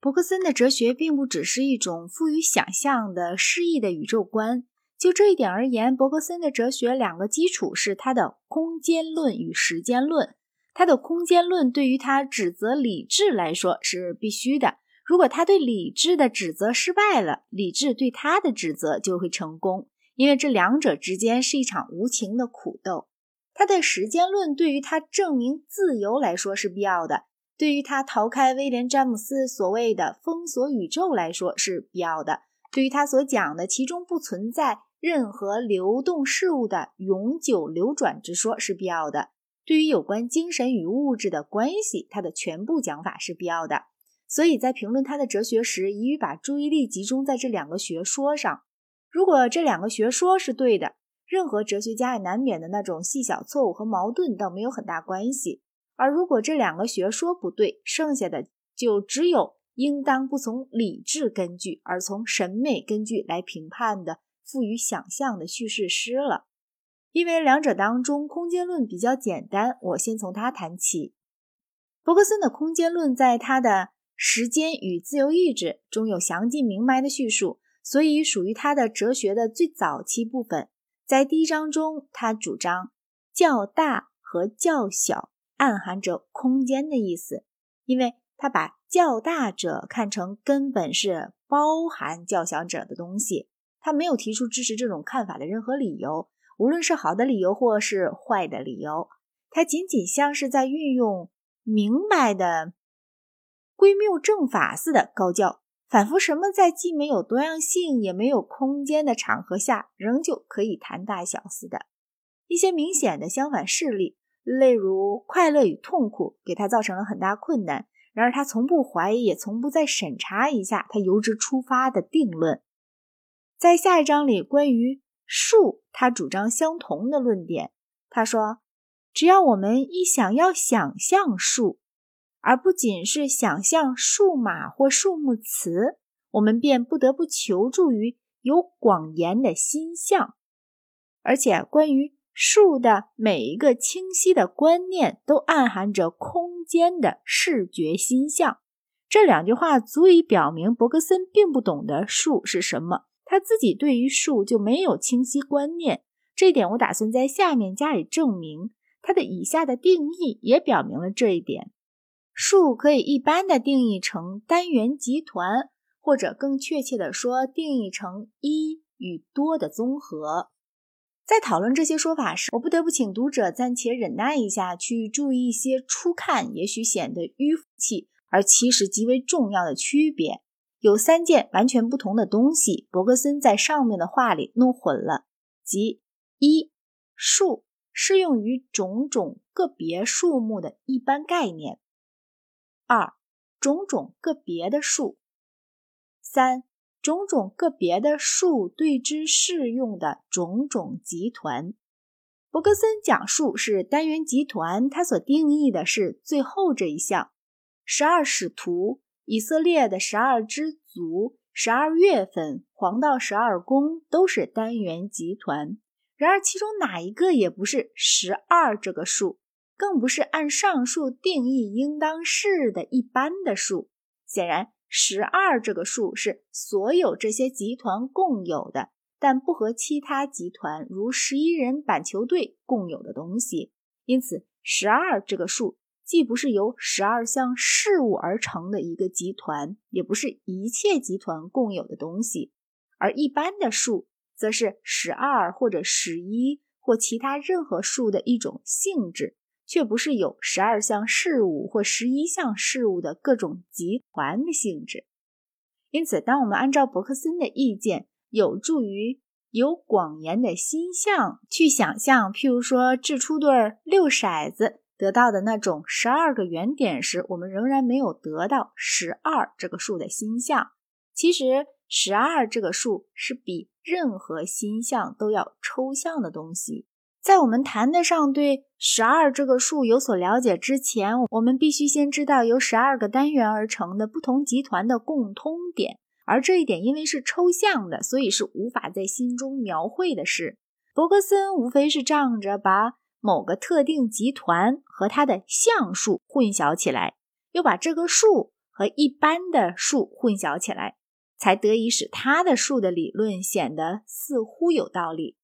伯克森的哲学并不只是一种富于想象的诗意的宇宙观。就这一点而言，伯克森的哲学两个基础是他的空间论与时间论。他的空间论对于他指责理智来说是必须的。如果他对理智的指责失败了，理智对他的指责就会成功，因为这两者之间是一场无情的苦斗。他的时间论对于他证明自由来说是必要的，对于他逃开威廉·詹姆斯所谓的封锁宇宙来说是必要的，对于他所讲的其中不存在任何流动事物的永久流转之说是必要的，对于有关精神与物质的关系，他的全部讲法是必要的。所以在评论他的哲学时，宜于把注意力集中在这两个学说上。如果这两个学说是对的，任何哲学家也难免的那种细小错误和矛盾倒没有很大关系；而如果这两个学说不对，剩下的就只有应当不从理智根据，而从审美根据来评判的富于想象的叙事诗了。因为两者当中，空间论比较简单，我先从它谈起。伯克森的空间论在他的时间与自由意志中有详尽明白的叙述，所以属于他的哲学的最早期部分。在第一章中，他主张较大和较小暗含着空间的意思，因为他把较大者看成根本是包含较小者的东西。他没有提出支持这种看法的任何理由，无论是好的理由或是坏的理由。他仅仅像是在运用明白的。归谬正法似的高教，仿佛什么在既没有多样性也没有空间的场合下，仍旧可以谈大小似的。一些明显的相反事例，例如快乐与痛苦，给他造成了很大困难。然而他从不怀疑，也从不再审查一下他由之出发的定论。在下一章里，关于数，他主张相同的论点。他说，只要我们一想要想象数。而不仅是想象数码或数目词，我们便不得不求助于有广言的心象。而且，关于数的每一个清晰的观念，都暗含着空间的视觉心象。这两句话足以表明，伯格森并不懂得数是什么，他自己对于数就没有清晰观念。这一点，我打算在下面加以证明。他的以下的定义也表明了这一点。数可以一般的定义成单元集团，或者更确切的说，定义成一与多的综合。在讨论这些说法时，我不得不请读者暂且忍耐一下，去注意一些初看也许显得迂腐气，而其实极为重要的区别。有三件完全不同的东西，伯格森在上面的话里弄混了，即一数适用于种种个别数目的一般概念。二种种个别的数，三种种个别的数对之适用的种种集团。伯格森讲述是单元集团，他所定义的是最后这一项。十二使徒、以色列的十二支族、十二月份、黄道十二宫都是单元集团。然而，其中哪一个也不是十二这个数。更不是按上述定义应当是的一般的数。显然，十二这个数是所有这些集团共有的，但不和其他集团如十一人板球队共有的东西。因此，十二这个数既不是由十二项事物而成的一个集团，也不是一切集团共有的东西。而一般的数，则是十二或者十一或其他任何数的一种性质。却不是有十二项事物或十一项事物的各种集团的性质。因此，当我们按照伯克森的意见，有助于有广言的心象去想象，譬如说掷出对六骰子得到的那种十二个圆点时，我们仍然没有得到十二这个数的心象。其实，十二这个数是比任何心象都要抽象的东西。在我们谈得上对十二这个数有所了解之前，我们必须先知道由十二个单元而成的不同集团的共通点，而这一点因为是抽象的，所以是无法在心中描绘的事。伯格森无非是仗着把某个特定集团和它的项数混淆起来，又把这个数。和一般的数混淆起来，才得以使他的数的理论显得似乎有道理。